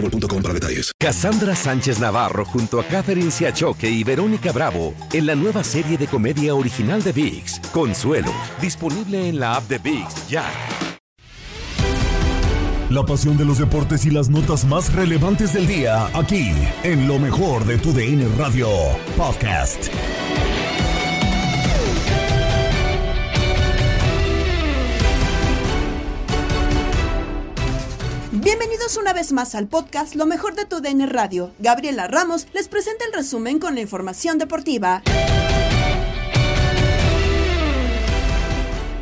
boostmobile.com Sánchez Navarro junto a Catherine Siachoque y Verónica Bravo en la nueva serie de comedia original de VIX, Consuelo, disponible en la app de VIX ya. La pasión de los deportes y las notas más relevantes del día, aquí, en lo mejor de tu DN Radio Podcast. Bienvenidos una vez más al podcast Lo mejor de tu DN Radio. Gabriela Ramos les presenta el resumen con la información deportiva.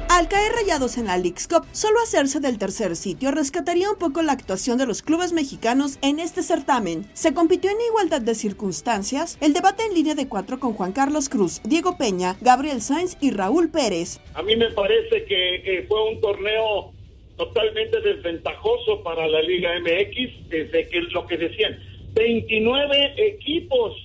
Al caer rayados en la League's Cup, solo hacerse del tercer sitio rescataría un poco la actuación de los clubes mexicanos en este certamen. Se compitió en igualdad de circunstancias, el debate en línea de cuatro con Juan Carlos Cruz, Diego Peña, Gabriel Sainz y Raúl Pérez. A mí me parece que eh, fue un torneo totalmente desventajoso para la Liga MX, desde que lo que decían, 29 equipos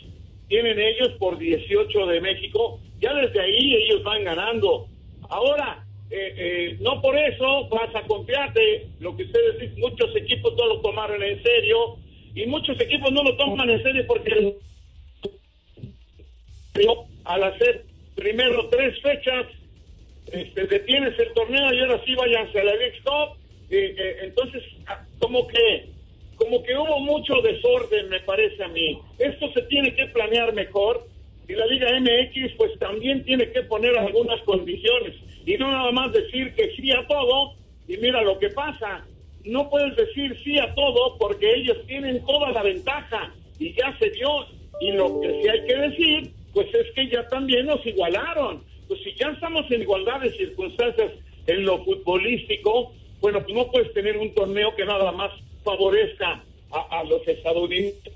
tienen ellos por 18 de México, ya desde ahí ellos van ganando. Ahora, eh, eh, no por eso vas a confiarte, lo que ustedes dicen, muchos equipos no lo tomaron en serio y muchos equipos no lo toman en serio porque al hacer primero tres fechas este, detienes el torneo y ahora sí váyanse a la League Cup. Eh, eh, entonces, ah, como que, como que hubo mucho desorden, me parece a mí. Esto se tiene que planear mejor y la Liga MX pues también tiene que poner algunas condiciones y no nada más decir que sí a todo y mira lo que pasa. No puedes decir sí a todo porque ellos tienen toda la ventaja y ya se dio. Y lo que sí hay que decir, pues es que ya también nos igualaron pues si ya estamos en igualdad de circunstancias en lo futbolístico, bueno, pues no puedes tener un torneo que nada más favorezca a, los estadounidenses.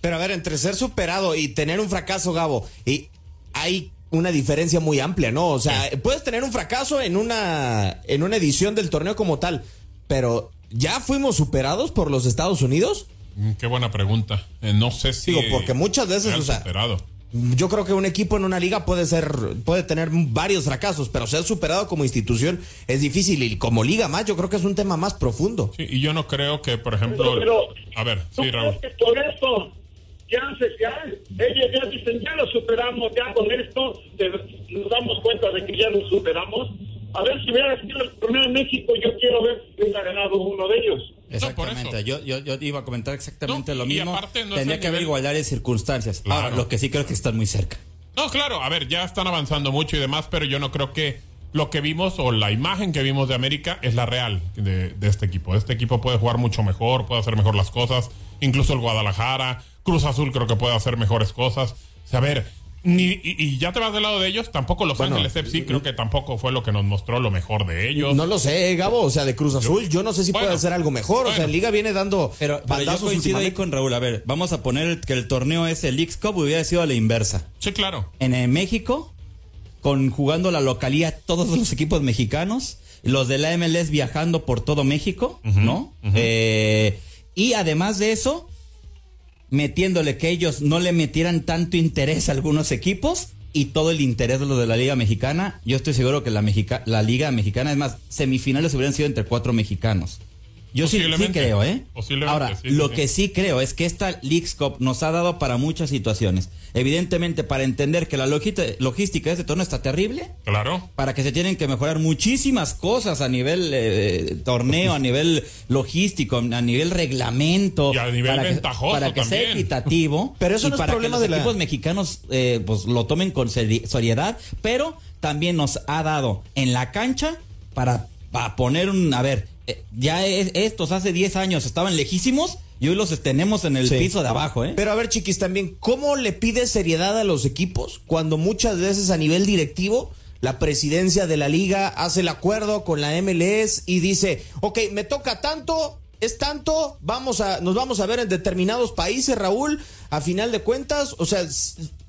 Pero a ver, entre ser superado y tener un fracaso, Gabo, y hay una diferencia muy amplia, ¿no? O sea, puedes tener un fracaso en una, en una edición del torneo como tal, pero ¿ya fuimos superados por los Estados Unidos? Mm, qué buena pregunta. Eh, no sé si. Digo, porque muchas veces, o sea, superado yo creo que un equipo en una liga puede ser, puede tener varios fracasos, pero ser superado como institución es difícil y como liga más, yo creo que es un tema más profundo. Sí, y yo no creo que, por ejemplo, a ver, sí, Raúl. por eso ya, ya, ellos ya dicen, ya lo superamos, ya con esto nos damos cuenta de que ya lo superamos. A ver si hubiera sido el torneo en México, yo quiero ver si hubiera ganado uno de ellos. Exactamente, yo, yo, yo, iba a comentar exactamente lo mismo. Tenía que haber igualdad de circunstancias. Ahora, lo que sí creo que están muy cerca. No, claro, a ver, ya están avanzando mucho y demás, pero yo no creo que lo que vimos o la imagen que vimos de América es la real de, de este equipo. Este equipo puede jugar mucho mejor, puede hacer mejor las cosas, incluso el Guadalajara, Cruz Azul creo que puede hacer mejores cosas. O sea, a ver, ni, y, ya te vas del lado de ellos, tampoco Los Ángeles FC creo que tampoco fue lo que nos mostró lo mejor de ellos. No lo sé, Gabo, o sea, de Cruz Azul, yo, no sé si puede hacer algo mejor, o sea, Liga viene dando Pero, pero yo coincido ahí con Raúl, a ver, vamos a poner que el torneo es el X Cup hubiera sido a la inversa. Sí, claro. En México, con jugando la localía todos los equipos mexicanos, los de la MLS viajando por todo México, ¿no? Eh, y además de eso, metiéndole que ellos no le metieran tanto interés a algunos equipos y todo el interés de lo de la Liga Mexicana. Yo estoy seguro que la, la Liga Mexicana, es más, semifinales hubieran sido entre cuatro mexicanos. Yo sí, sí creo, ¿eh? Posiblemente, Ahora, sí, lo sí. que sí creo es que esta Leagues Cup nos ha dado para muchas situaciones. Evidentemente, para entender que la logística de este torneo está terrible, Claro. para que se tienen que mejorar muchísimas cosas a nivel eh, torneo, a nivel logístico, a nivel reglamento. Y a nivel para que- ventajoso Para que sea equitativo. Pero eso y no es para problema que los de la- equipos mexicanos eh, pues lo tomen con seri- seriedad, pero también nos ha dado en la cancha para, para poner un... A ver, eh, ya es- estos hace 10 años estaban lejísimos y hoy los tenemos en el Sí. piso de abajo, ¿eh? Pero a ver, chiquis, también, ¿cómo le pide seriedad a los equipos cuando muchas veces a nivel directivo la presidencia de la liga hace el acuerdo con la MLS y dice, ok, me toca tanto, es tanto, vamos a, nos vamos a ver en determinados países, Raúl, a final de cuentas, o sea,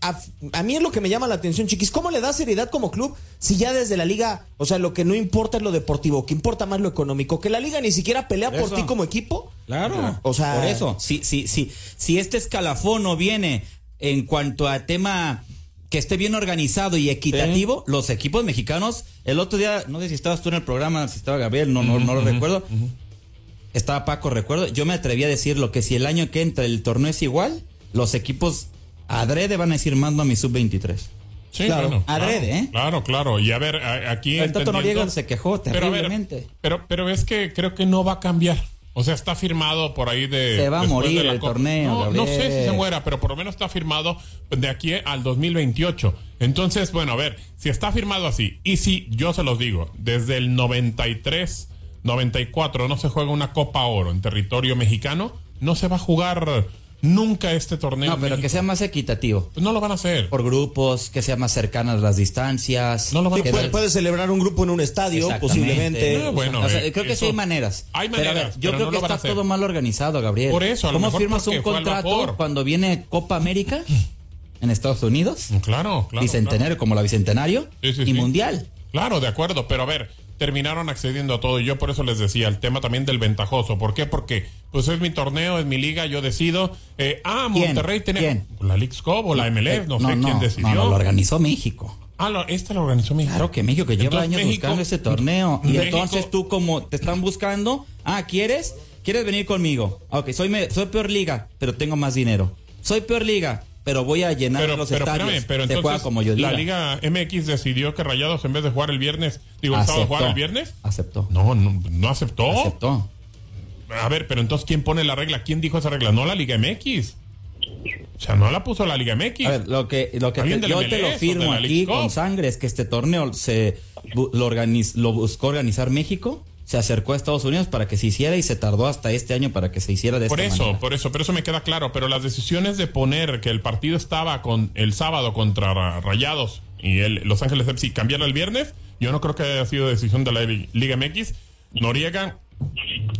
a, a mí es lo que me llama la atención, chiquis, ¿cómo le da seriedad como club si ya desde la liga, o sea, lo que no importa es lo deportivo, que importa más lo económico, que la liga ni siquiera pelea por ti como equipo? Claro. O sea, por eso, si, si, si, si este escalafón no viene en cuanto a tema que esté bien organizado y equitativo, los equipos mexicanos, el otro día, no sé si estabas tú en el programa, si estaba Gabriel, no, no, no lo recuerdo. Estaba Paco, recuerdo. Yo me atreví a decir lo que si el año que entra el torneo es igual, los equipos adrede van a decir mando a mi sub-23. Sí, Claro, bueno, adrede, claro, ¿eh? Claro, claro. Y a ver, a- aquí. El Tato Noriega se quejó Pero, a ver, terriblemente. pero, pero es que creo que no va a cambiar. O sea, está firmado por ahí de. Se va a morir el torneo, No, no sé si se muera, pero por lo menos está firmado de aquí al 2028. Entonces, bueno, a ver, si está firmado así, y si yo se los digo, desde el 93, 94 no se juega una Copa Oro en territorio mexicano, no se va a jugar nunca este torneo. No, pero que sea más equitativo. Pues no lo van a hacer. Por grupos, que sea más cercanas las distancias. No lo van a hacer. Puede, puede celebrar un grupo en un estadio, posiblemente. Ah, bueno, O sea, eh, creo que sí hay maneras. hay Pero a ver, maneras, yo pero creo no que está todo mal organizado, Gabriel. Por eso, a lo ¿Cómo mejor firmas un contrato cuando viene Copa América en Estados Unidos? Claro, claro. Bicentenario claro. como la Bicentenario Sí, sí, y sí. Mundial. Claro, de acuerdo, pero a ver, terminaron accediendo a todo y yo por eso les decía el tema también del ventajoso. ¿Por qué? Porque pues es mi torneo, es mi liga, yo decido. Eh, ah. Monterrey tiene la Leagues Cup o la MLS, no, sé quién decidió. No, no, lo organizó México. Ah, lo, esta lo organizó México. Claro que México que lleva Entonces, años México- buscando ese torneo. Y México- entonces tú como te están buscando, ah, ¿quieres? ¿Quieres venir conmigo? Ok, soy, me- soy peor liga, pero tengo más dinero. Soy peor liga, pero voy a llenar Pero, los pero estadios. espérame, pero juega entonces como yo diga. la Liga MX decidió que Rayados en vez de jugar el viernes, digo, el sábado jugar el viernes. Aceptó. No, no, no aceptó. Aceptó. A ver, pero entonces, ¿quién pone la regla? ¿Quién dijo esa regla? No la Liga MX. O sea, no la puso la Liga MX. A ver, lo que, lo que ¿Alguien te- del yo te lo firmo aquí con sangre es que este torneo se lo, organiz- lo buscó organizar México, se acercó a Estados Unidos para que se hiciera y se tardó hasta este año para que se hiciera de Por esta eso, manera. por eso, pero eso me queda claro. Pero las decisiones de poner que el partido estaba con el sábado contra Ra- Rayados y el Los Ángeles FC cambiarlo el viernes, yo no creo que haya sido decisión de la Li- Liga MX. Noriega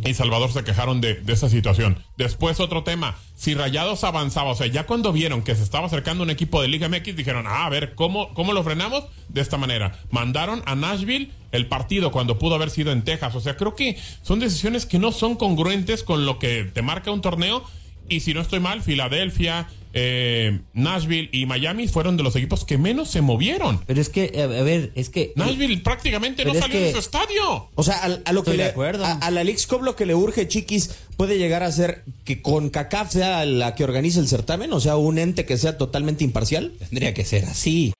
y Salvador se quejaron de, de esa situación. Después otro tema, si Rayados avanzaba, o sea, ya cuando vieron que se estaba acercando un equipo de Liga MX, dijeron, ah, a ver, ¿cómo, ¿cómo lo frenamos? De esta manera. Mandaron a Nashville el partido cuando pudo haber sido en Texas. O sea, creo que son decisiones que no son congruentes con lo que te marca un torneo. Y si no estoy mal, Filadelfia, eh, Nashville y Miami fueron de los equipos que menos se movieron. Pero es que, a ver, es que... Nashville prácticamente no salió que- de su estadio. O sea, a, a lo que Estoy le, acuerdo. a, a la Leagues Cup lo que le urge, chiquis, puede llegar a ser que con CACAF sea la que organice el certamen, o sea, un ente que sea totalmente imparcial. Tendría que ser así.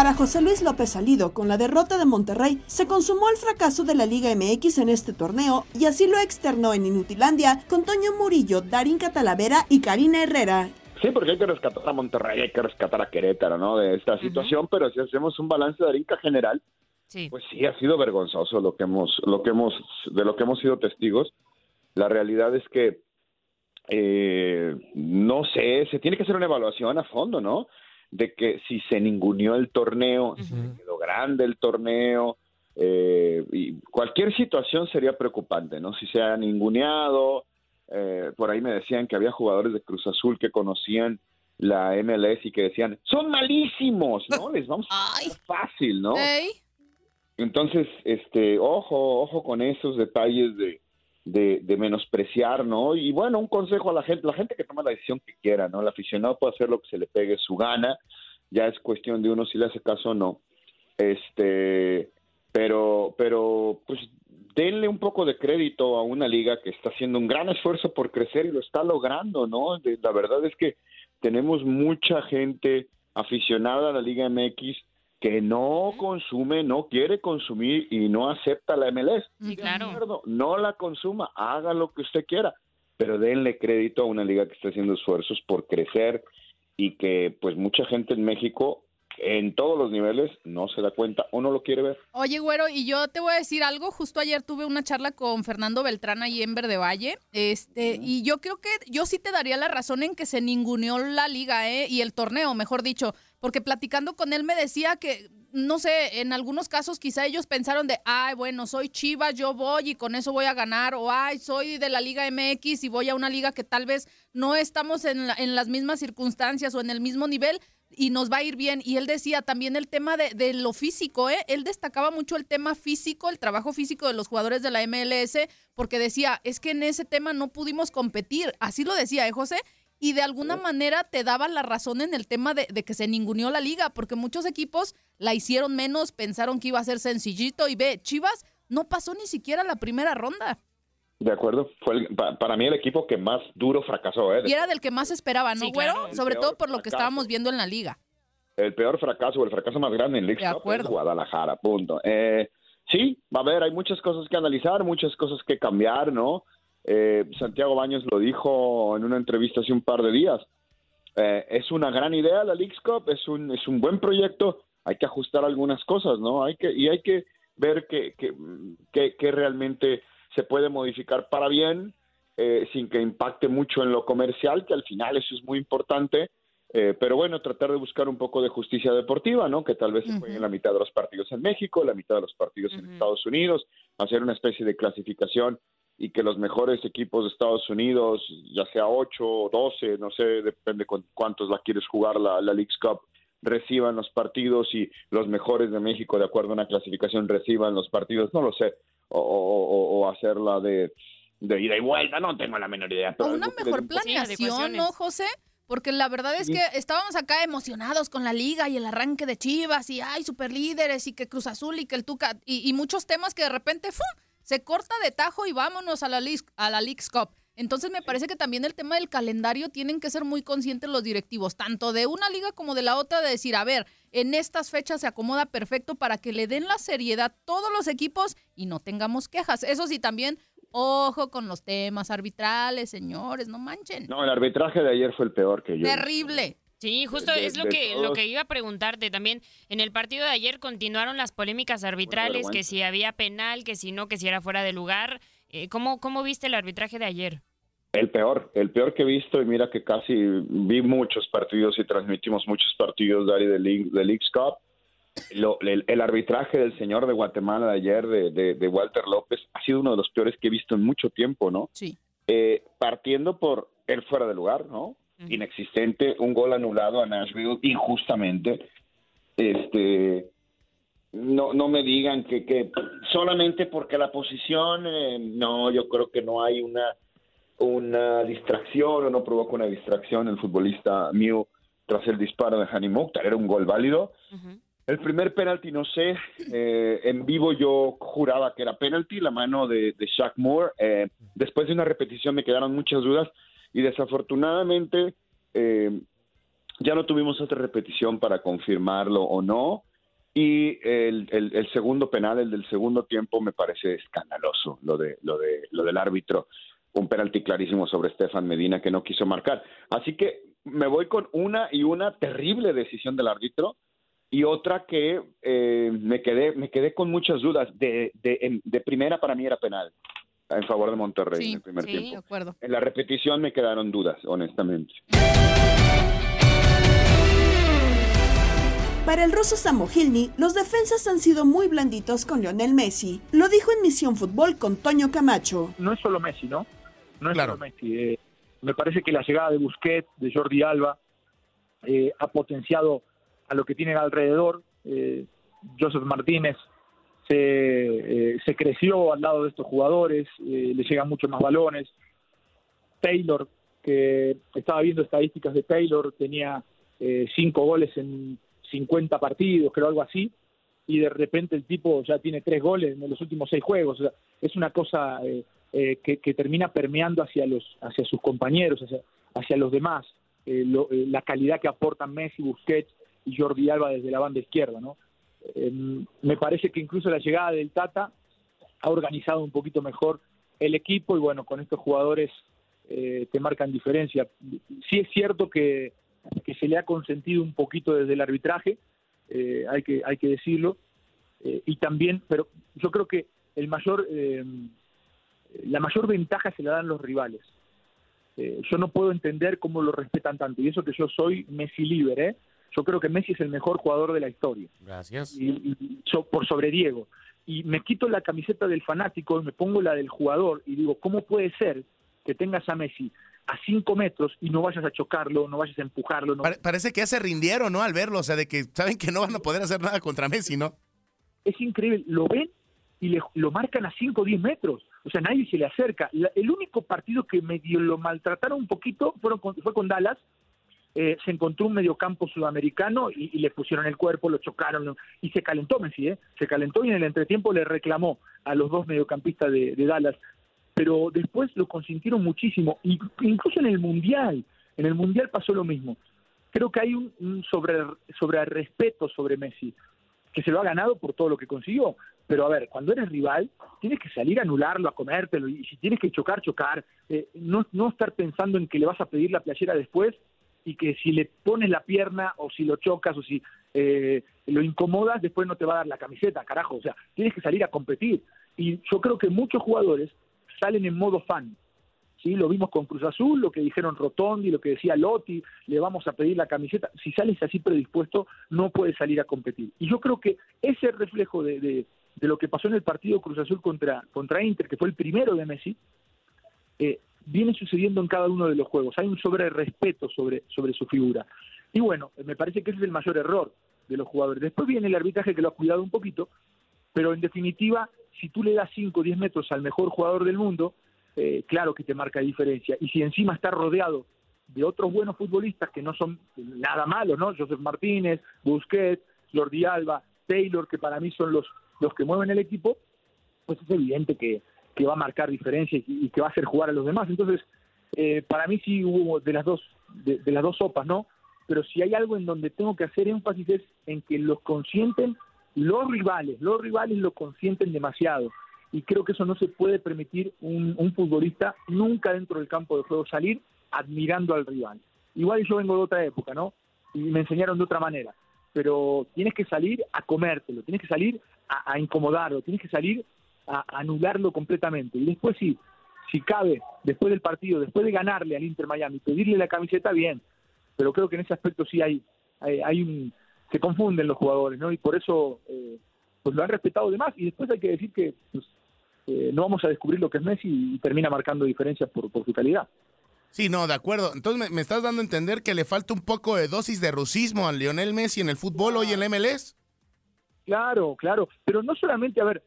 Para José Luis López Salido, con la derrota de Monterrey, se consumó el fracaso de la Liga MX en este torneo y así lo externó en Inutilandia con Toño Murillo, Darín Catalavera y Karina Herrera. Sí, porque hay que rescatar a Monterrey, hay que rescatar a Querétaro, ¿no? De esta situación, pero si hacemos un balance de Arinca general, Sí. pues sí ha sido vergonzoso lo que hemos, lo que hemos, de lo que hemos sido testigos. La realidad es que eh, no sé, se tiene que hacer una evaluación a fondo, ¿no? De que si se ninguneó el torneo, si se quedó grande el torneo, eh, y cualquier situación sería preocupante, ¿no? Si se ha ninguneado, eh, por ahí me decían que había jugadores de Cruz Azul que conocían la MLS y que decían, son malísimos, ¿no? Les vamos a Ay. fácil, ¿no? Ey. Entonces, este, ojo, ojo con esos detalles de, de, de menospreciar, ¿no? Y bueno, un consejo a la gente, la gente que toma la decisión que quiera, ¿no? El aficionado puede hacer lo que se le pegue su gana, ya es cuestión de uno si le hace caso o no. Este, pero, pero pues denle un poco de crédito a una liga que está haciendo un gran esfuerzo por crecer y lo está logrando, ¿no? La verdad es que tenemos mucha gente aficionada a la Liga MX que no consume, no quiere consumir y no acepta la MLS. Sí, claro. acuerdo, no la consuma, haga lo que usted quiera, pero denle crédito a una liga que está haciendo esfuerzos por crecer y que pues mucha gente en México en todos los niveles no se da cuenta o no lo quiere ver. Oye, güero, y yo te voy a decir algo. Justo ayer tuve una charla con Fernando Beltrán ahí en Verde Valle. Este, y yo creo que yo sí te daría la razón en que se ninguneó la liga, ¿eh? Y el torneo, mejor dicho. Porque platicando con él me decía que, no sé, en algunos casos quizá ellos pensaron de, ay, bueno, soy Chivas, yo voy y con eso voy a ganar. O, ay, soy de la Liga MX y voy a una liga que tal vez no estamos en, en las mismas circunstancias o en el mismo nivel y nos va a ir bien. Y él decía también el tema de, de lo físico, ¿eh? Él destacaba mucho el tema físico, el trabajo físico de los jugadores de la MLS, porque decía, es que en ese tema no pudimos competir. Así lo decía, ¿eh, José? Y de alguna manera te daba la razón en el tema de, de que se ninguneó la liga, porque muchos equipos la hicieron menos, pensaron que iba a ser sencillito y ve, Chivas no pasó ni siquiera la primera ronda. De acuerdo, fue el- pa- para mí el equipo que más duro fracasó, ¿eh? Y era del que más esperaba, ¿no, Sí, güero? claro. Sobre todo por lo que estábamos viendo en la liga. El peor fracaso, el fracaso más grande en League De Cup acuerdo. es Guadalajara, punto. Eh, sí, a ver, hay muchas cosas que analizar, muchas cosas que cambiar, ¿no? Eh, Santiago Baños lo dijo en una entrevista hace un par de días. Eh, es una gran idea la League Cup, es un, es un buen proyecto, hay que ajustar algunas cosas, ¿no? Hay que, y hay que ver que, que, que- que realmente se puede modificar para bien, eh, sin que impacte mucho en lo comercial, que al final eso es muy importante. Eh, pero bueno, tratar de buscar un poco de justicia deportiva, ¿no? Que tal vez se jueguen la mitad de los partidos en México, la mitad de los partidos en Estados Unidos, hacer una especie de clasificación y que los mejores equipos de Estados Unidos, ya sea 8 o 12, no sé, depende con cuántos la quieres jugar la, la League's Cup, reciban los partidos y los mejores de México, de acuerdo a una clasificación, reciban los partidos, no lo sé, o, o- o- o hacerla de, de ida y vuelta, no tengo la menor idea. O Pero una mejor planeación, ¿no, José? Porque la verdad es que estábamos acá emocionados con la liga y el arranque de Chivas y ay, super líderes y que Cruz Azul y que el Tuca y, y muchos temas que de repente ¡fum! Se corta de tajo y vámonos a la, a la Leagues Cup. Entonces me parece que también el tema del calendario tienen que ser muy conscientes los directivos, tanto de una liga como de la otra, de decir, a ver, en estas fechas se acomoda perfecto para que le den la seriedad todos los equipos y no tengamos quejas. Eso sí, también, ojo con los temas arbitrales, señores, no manchen. No, el arbitraje de ayer fue el peor que yo. Terrible. Sí, justo De- es lo que, lo que iba a preguntarte también. En el partido de ayer continuaron las polémicas arbitrales, que si había penal, que si no, que si era fuera de lugar. Eh, ¿cómo, ¿Cómo viste el arbitraje de ayer? El peor, el peor que he visto, y mira que casi vi muchos partidos y transmitimos muchos partidos Dari, de, League, de League's Cup. Lo- el, el arbitraje del señor de Guatemala de ayer, de, de- de Walter López, ha sido uno de los peores que he visto en mucho tiempo, ¿no? Sí. Eh, partiendo por el fuera de lugar, ¿no? Inexistente, un gol anulado a Nashville injustamente. Este, no, no me digan que, que solamente porque la posición, eh, no, yo creo que no hay una, una distracción o no provoca una distracción el futbolista Mew tras el disparo de Hani Mukhtar, era un gol válido. El primer penalti, no sé, eh, en vivo yo juraba que era penalti, la mano de, de Shaq Moore. Eh, después de una repetición me quedaron muchas dudas y desafortunadamente eh, ya no tuvimos otra repetición para confirmarlo o no. Y el, segundo penal, el del segundo tiempo, me parece escandaloso lo de lo de lo del árbitro, un penalti clarísimo sobre Estefan Medina que no quiso marcar. Así que me voy con una y una terrible decisión del árbitro y otra que eh, me quedé me quedé con muchas dudas. De, de, de primera para mí era penal en favor de Monterrey en el primer sí, de tiempo. acuerdo. En la repetición me quedaron dudas, honestamente. Para el ruso Samogilny, los defensas han sido muy blanditos con Lionel Messi. Lo dijo en Misión Fútbol con Toño Camacho. no es solo Messi, ¿no? No es solo Messi. Eh, me parece que la llegada de Busquets, de Jordi Alba, eh, ha potenciado a lo que tienen alrededor. Eh, Joseph Martínez se, eh, se creció al lado de estos jugadores, eh, le llegan mucho más balones. Taylor, que estaba viendo estadísticas de Taylor, tenía eh, cinco goles en 50 partidos, creo algo así, y de repente el tipo ya tiene tres goles en los últimos seis juegos. O sea, es una cosa eh, eh, que, termina permeando hacia, los, hacia sus compañeros, hacia, los demás. Eh, la calidad que aportan Messi, Busquets y Jordi Alba desde la banda izquierda. ¿no? Me parece que incluso la llegada del Tata ha organizado un poquito mejor el equipo y bueno, con estos jugadores te marcan diferencia. Sí es cierto que, que se le ha consentido un poquito desde el arbitraje, eh, hay, que, hay que decirlo. Eh, y también, pero yo creo que el mayor, eh, la mayor ventaja se la dan los rivales. yo no puedo entender cómo lo respetan tanto. Y eso que yo soy Messi libre, Yo creo que Messi es el mejor jugador de la historia. Gracias. Y, por sobre Diego. Y me quito la camiseta del fanático, me pongo la del jugador y digo, ¿cómo puede ser que tengas a Messi a cinco metros y no vayas a chocarlo, no vayas a empujarlo. No... parece que ya se rindieron, ¿no? Al verlo, o sea, de que saben que no van a poder hacer nada contra Messi, ¿no? Es increíble, lo ven y le, lo marcan a 5 o 10 metros. O sea, nadie se le acerca. el único partido que medio lo maltrataron un poquito fueron fue con Dallas. Eh, se encontró un mediocampo sudamericano y, le pusieron el cuerpo, lo chocaron y se calentó Messi, ¿eh? Se calentó y en el entretiempo le reclamó a los dos mediocampistas de Dallas pero después lo consintieron muchísimo, incluso en el Mundial, en el Mundial pasó lo mismo. Creo que hay un, sobre, sobre respeto sobre Messi, que se lo ha ganado por todo lo que consiguió, pero a ver, cuando eres rival, tienes que salir a anularlo, a comértelo, y si tienes que chocar, chocar, eh, no, no estar pensando en que le vas a pedir la playera después y que si le pones la pierna o si lo chocas o si eh, lo incomodas, después no te va a dar la camiseta, carajo, o sea, tienes que salir a competir. Y yo creo que muchos jugadores salen en modo fan. ¿sí? Lo vimos con Cruz Azul, lo que dijeron Rotondi, lo que decía Lotti, le vamos a pedir la camiseta. Si sales así predispuesto, no puedes salir a competir. Y yo creo que ese reflejo de, de, lo que pasó en el partido Cruz Azul contra, contra Inter, que fue el primero de Messi, eh, viene sucediendo en cada uno de los juegos. Hay un sobre respeto sobre, sobre su figura. Y bueno, me parece que ese es el mayor error de los jugadores. Después viene el arbitraje que lo ha cuidado un poquito, pero en definitiva si tú le das 5 o 10 metros al mejor jugador del mundo, eh, claro que te marca diferencia. Y si encima está rodeado de otros buenos futbolistas que no son nada malos, ¿no? Joseph Martínez, Busquets, Jordi Alba, Taylor, que para mí son los, los que mueven el equipo, pues es evidente que, que va a marcar diferencia y, que va a hacer jugar a los demás. Entonces, eh, para mí sí hubo de las dos, de, las dos sopas, ¿no? Pero si hay algo en donde tengo que hacer énfasis es en que los consienten los rivales, los rivales lo consienten demasiado y creo que eso no se puede permitir un, futbolista nunca dentro del campo de juego salir admirando al rival. Igual yo vengo de otra época, ¿no? Y me enseñaron de otra manera, pero tienes que salir a comértelo, tienes que salir a, incomodarlo, tienes que salir a, anularlo completamente y después sí, si cabe, después del partido, después de ganarle al Inter Miami, pedirle la camiseta, bien, pero creo que en ese aspecto sí hay, hay un, se confunden los jugadores, ¿no? Y por eso eh, pues lo han respetado de más. Y después hay que decir que pues, eh, no vamos a descubrir lo que es Messi y termina marcando diferencias por, por su calidad. Sí, no, de acuerdo. Entonces me, estás dando a entender que le falta un poco de dosis de rusismo a Lionel Messi en el fútbol hoy en el MLS. Claro, claro. Pero no solamente, a ver,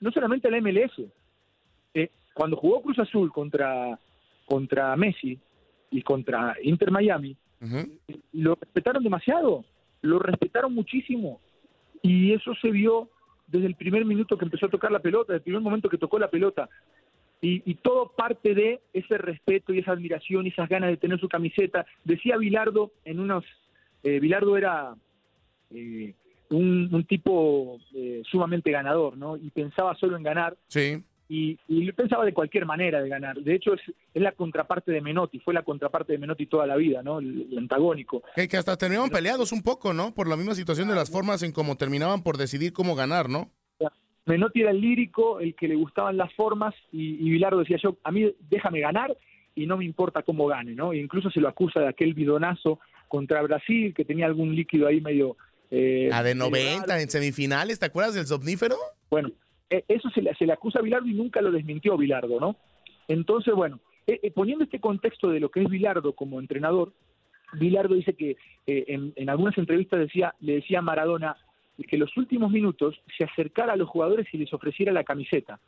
no solamente el MLS. Eh, cuando jugó Cruz Azul contra, contra Messi y contra Inter Miami, lo respetaron demasiado lo respetaron muchísimo y eso se vio desde el primer minuto que empezó a tocar la pelota, desde el primer momento que tocó la pelota. Y, todo parte de ese respeto y esa admiración y esas ganas de tener su camiseta. Decía Bilardo en unos... Eh, Bilardo era eh, un, tipo eh, sumamente ganador, ¿no? Y pensaba solo en ganar. Sí y, y pensaba de cualquier manera de ganar. De hecho, es, es, la contraparte de Menotti, fue la contraparte de Menotti toda la vida, ¿no? El, antagónico. Que, que, hasta terminaban peleados un poco, ¿no? Por la misma situación de las formas en cómo terminaban por decidir cómo ganar, ¿no? Menotti era el lírico, el que le gustaban las formas, y, y Bilardo decía yo, a mí déjame ganar y no me importa cómo gane, ¿no? E incluso se lo acusa de aquel bidonazo contra Brasil, que tenía algún líquido ahí medio... Eh, a de 90 en semifinales, ¿te acuerdas del somnífero? Bueno, eh, eso se le, se le acusa a Bilardo y nunca lo desmintió Bilardo, ¿no? Entonces, bueno, eh, eh, poniendo este contexto de lo que es Bilardo como entrenador, Bilardo dice que en, algunas entrevistas decía, le decía a Maradona, que en los últimos minutos se acercara a los jugadores y les ofreciera la camiseta.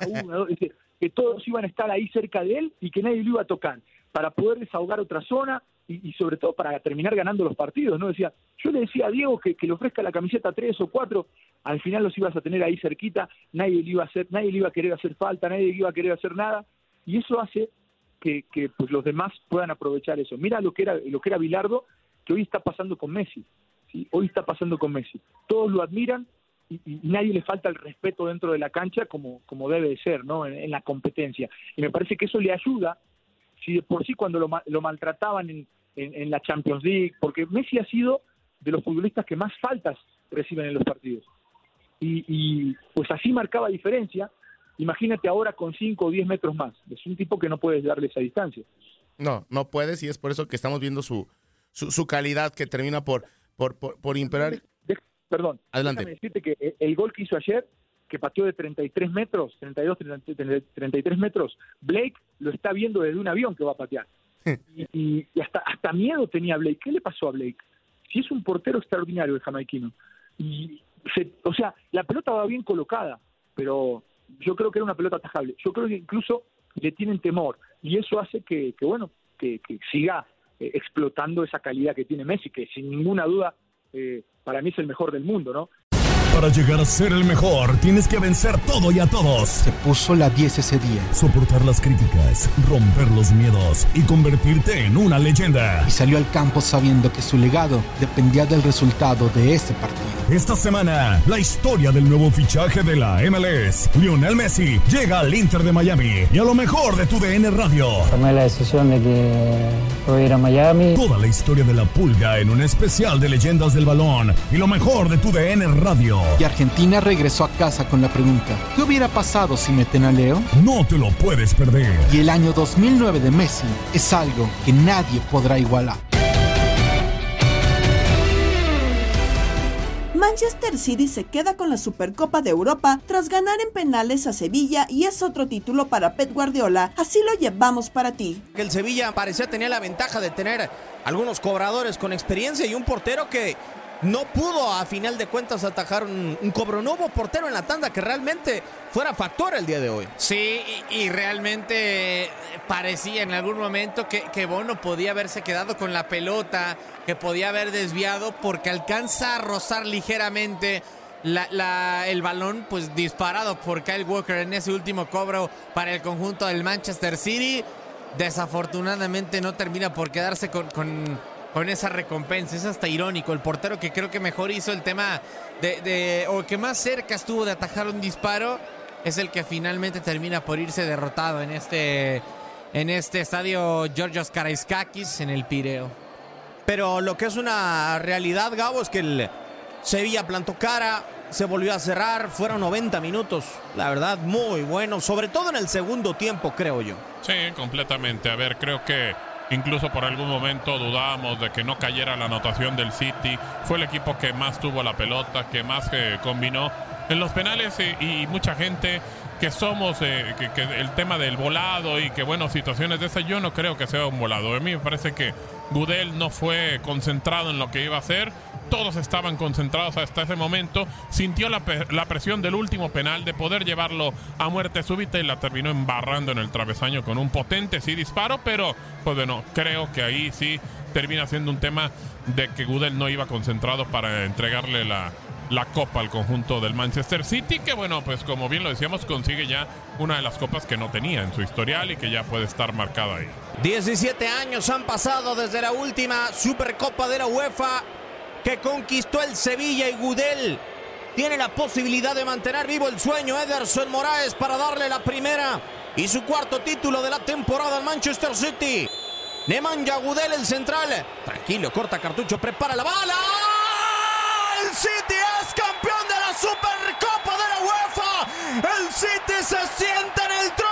A uno, que todos iban a estar ahí cerca de él y que nadie lo iba a tocar, para poder desahogar otra zona y, sobre todo para terminar ganando los partidos. ¿no? Decía, yo le decía a Diego que, le ofrezca la camiseta tres o cuatro, al final los ibas a tener ahí cerquita, nadie le iba a hacer, nadie le iba a querer hacer falta, nadie le iba a querer hacer nada, y eso hace que, que, pues los demás puedan aprovechar eso. Mira lo que era lo que era Bilardo, que hoy está pasando con Messi. ¿sí? Hoy está pasando con Messi. Todos lo admiran y, nadie le falta el respeto dentro de la cancha como, como debe de ser, ¿no? En, la competencia. Y me parece que eso le ayuda, si de por sí cuando lo, lo maltrataban en, en, en la Champions League, porque Messi ha sido de los futbolistas que más faltas reciben en los partidos. Y, y pues así marcaba diferencia. Imagínate ahora con 5 o 10 metros más. Es un tipo que no puedes darle esa distancia. No, no puedes y es por eso que estamos viendo su, su, su calidad que termina por, por, por, por imperar. Perdón, Adelante. déjame decirte que el- el gol que hizo ayer, que pateó de 33 metros, 32, 33 metros, Blake lo está viendo desde un avión que va a patear. Y, y- hasta, hasta miedo tenía Blake. ¿Qué le pasó a Blake? Si es un portero extraordinario el jamaiquino. Y se- o sea, la pelota va bien colocada, pero yo creo que era una pelota atajable. Yo creo que incluso le tienen temor y eso hace que, bueno, que, que siga eh, explotando esa calidad que tiene Messi, que sin ninguna duda eh, para mí es el mejor del mundo, ¿no? Para llegar a ser el mejor, tienes que vencer todo y a todos. Se puso la 10 ese día. Soportar las críticas, romper los miedos y convertirte en una leyenda. Y salió al campo sabiendo que su legado dependía del resultado de ese partido. Esta semana, la historia del nuevo fichaje de la MLS. Lionel Messi llega al Inter de Miami y a lo mejor de tu DN Radio. Tomé la decisión de que voy a ir a Miami. Toda la historia de la pulga en un especial de leyendas del balón y lo mejor de tu DN Radio. Y Argentina regresó a casa con la pregunta, ¿qué hubiera pasado si meten a Leo? No te lo puedes perder. Y el año 2009 de Messi es algo que nadie podrá igualar. Manchester City se queda con la Supercopa de Europa tras ganar en penales a Sevilla y es otro título para Pep Guardiola. Así lo llevamos para ti. que el Sevilla parecía tenía la ventaja de tener algunos cobradores con experiencia y un portero que no pudo a final de cuentas atajar un, un cobro. No hubo portero en la tanda que realmente fuera factor el día de hoy. Sí, y, realmente parecía en algún momento que, que Bono podía haberse quedado con la pelota, que podía haber desviado porque alcanza a rozar ligeramente la- el balón pues disparado por Kyle Walker en ese último cobro para el conjunto del Manchester City. Desafortunadamente no termina por quedarse con- con esa recompensa. Es hasta irónico. El portero que creo que mejor hizo el tema de, de- o que más cerca estuvo de atajar un disparo es el que finalmente termina por irse derrotado en este, en este estadio Georgios Karaiskakis en el Pireo. Pero lo que es una realidad, Gabo, es que el Sevilla plantó cara, se volvió a cerrar, fueron 90 minutos, la verdad, muy bueno, sobre todo en el segundo tiempo, creo yo. Sí, completamente. A ver, creo que incluso por algún momento dudábamos de que no cayera la anotación del City. Fue el equipo que más tuvo la pelota, que más eh, combinó en los penales y mucha gente que somos eh, que el tema del volado y que bueno situaciones de esas yo no creo que sea un volado a mí me parece que Gudel no fue concentrado en lo que iba a hacer todos estaban concentrados hasta ese momento sintió la, la presión del último penal de poder llevarlo a muerte súbita y la terminó embarrando en el travesaño con un potente sí disparo pero pues bueno creo que ahí sí termina siendo un tema de que Gudel no iba concentrado para entregarle la la copa al conjunto del Manchester City, que bueno, pues como bien lo decíamos, consigue ya una de las copas que no tenía en su historial y que ya puede estar marcada ahí. 17 años han pasado desde la última Supercopa de la UEFA que conquistó el Sevilla y Gudel tiene la posibilidad de mantener vivo el sueño Ederson Moraes para darle la primera y su cuarto título de la temporada al Manchester City. Nemanja Gudel el central. Tranquilo, corta cartucho, prepara la bala. El City es campeón de la Supercopa de la UEFA. El City se sienta en el trono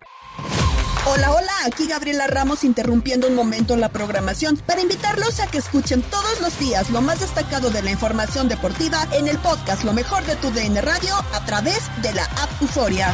Hola, hola, aquí Gabriela Ramos interrumpiendo un momento la programación para invitarlos a que escuchen todos los días lo más destacado de la información deportiva en el podcast Lo mejor de tu DN Radio a través de la app Euforia.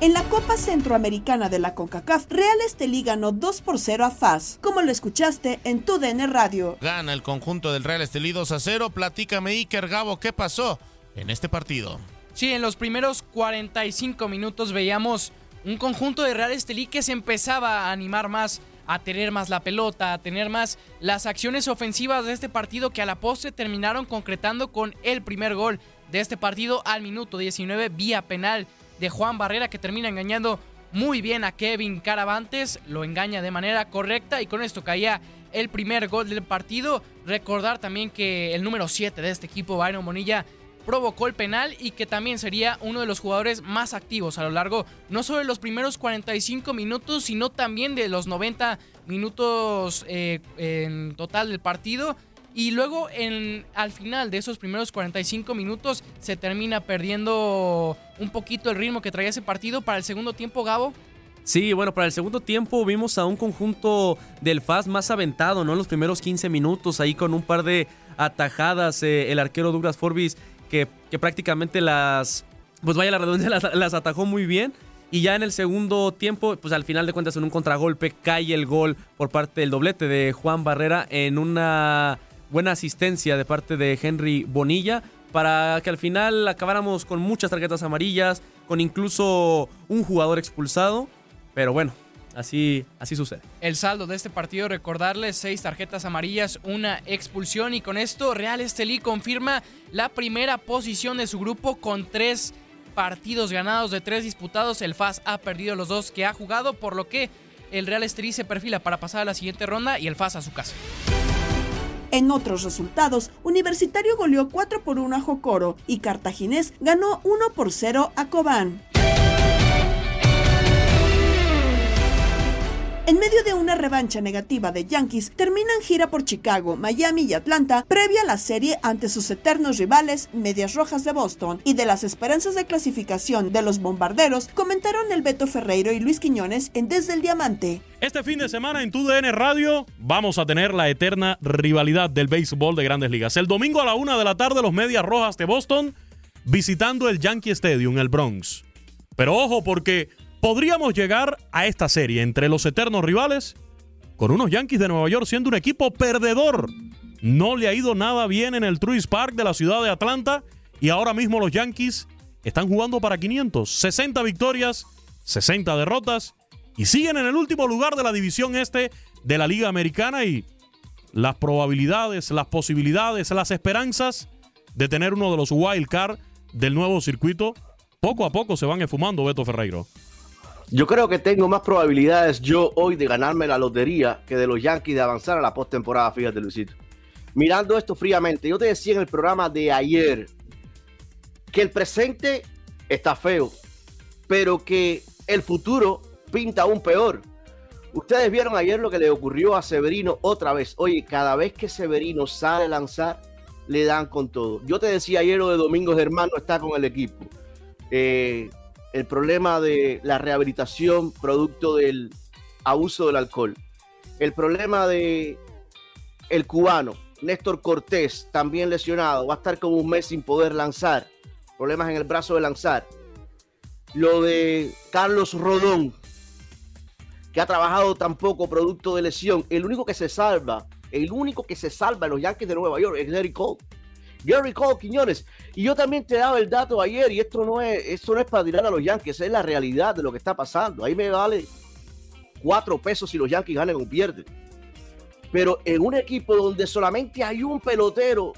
En la Copa Centroamericana de la CONCACAF, Real Estelí ganó 2 por 0 a FAS, como lo escuchaste en tu DN Radio. Gana el conjunto del Real Estelí 2 a 0. Platícame, Iker Gabo, ¿qué pasó en este partido? Sí, en los primeros 45 minutos veíamos un conjunto de Real Estelí que se empezaba a animar más, a tener más la pelota, a tener más las acciones ofensivas de este partido que a la postre terminaron concretando con el primer gol de este partido al minuto 19 vía penal de Juan Barrera que termina engañando muy bien a Kevin Caravantes, lo engaña de manera correcta y con esto caía el primer gol del partido. Recordar también que el número 7 de este equipo, Byron Bonilla, provocó el penal y que también sería uno de los jugadores más activos a lo largo no solo de los primeros 45 minutos, sino también de los 90 minutos eh, en total del partido. Y luego en, al final de esos primeros 45 minutos se termina perdiendo un poquito el ritmo que traía ese partido. Para el segundo tiempo, Gabo, Sí, bueno, para el segundo tiempo vimos a un conjunto del FAS más aventado, ¿no? En los primeros 15 minutos, ahí con un par de atajadas, eh, el arquero Douglas Forbis que, prácticamente las, pues vaya la redundancia, las, atajó muy bien. Y ya en el segundo tiempo, pues al final de cuentas en un contragolpe cae el gol por parte del doblete de Juan Barrera en una buena asistencia de parte de Henry Bonilla para que al final acabáramos con muchas tarjetas amarillas, con incluso un jugador expulsado. Pero bueno, Así, así sucede. El saldo de este partido, recordarles, seis tarjetas amarillas, una expulsión y con esto Real Estelí confirma la primera posición de su grupo con tres partidos ganados de tres disputados. El FAS ha perdido los dos que ha jugado, por lo que el Real Estelí se perfila para pasar a la siguiente ronda y el FAS a su casa. En otros resultados, Universitario goleó 4 por 1 a Jocoro y Cartaginés ganó 1 por 0 a Cobán. En medio de una revancha negativa de Yankees, terminan gira por Chicago, Miami y Atlanta, previa a la serie ante sus eternos rivales, Medias Rojas de Boston, y de las esperanzas de clasificación de los bombarderos, comentaron el Beto Ferreiro y Luis Quiñones en Desde el Diamante. Este fin de semana en TUDN Radio vamos a tener la eterna rivalidad del béisbol de grandes ligas. El domingo a la una de la tarde, los Medias Rojas de Boston visitando el Yankee Stadium, el Bronx. Pero ojo, porque podríamos llegar a esta serie entre los eternos rivales con unos Yankees de Nueva York siendo un equipo perdedor. No le ha ido nada bien en el Truist Park de la ciudad de Atlanta y ahora mismo los Yankees están jugando para 500, 60 victorias, 60 derrotas y siguen en el último lugar de la división este de la Liga Americana y las probabilidades, las posibilidades, las esperanzas de tener uno de los wild card del nuevo circuito poco a poco se van esfumando, Beto Ferreiro. Yo creo que tengo más probabilidades yo hoy de ganarme la lotería que de los Yankees de avanzar a la postemporada, fíjate, Luisito. Mirando esto fríamente, yo te decía en el programa de ayer que el presente está feo, pero que el futuro pinta aún peor. Ustedes vieron ayer lo que le ocurrió a Severino otra vez. Oye, cada vez que Severino sale a lanzar, le dan con todo. Yo te decía ayer lo de Domingo Germán no está con el equipo. Eh, el problema de la rehabilitación producto del abuso del alcohol, el problema de el cubano Néstor Cortés, también lesionado, va a estar como un mes sin poder lanzar, problemas en el brazo de lanzar. Lo de Carlos Rodón, que ha trabajado tampoco producto de lesión, el único que se salva, el único que se salva en los Yankees de Nueva York es Gary Cole. Gary Cole Quiñones. Y yo también te daba el dato ayer, y esto no es, esto no es para tirar a los Yankees, es la realidad de lo que está pasando. Ahí me vale cuatro pesos si los Yankees ganan o pierden. Pero en un equipo donde solamente hay un pelotero,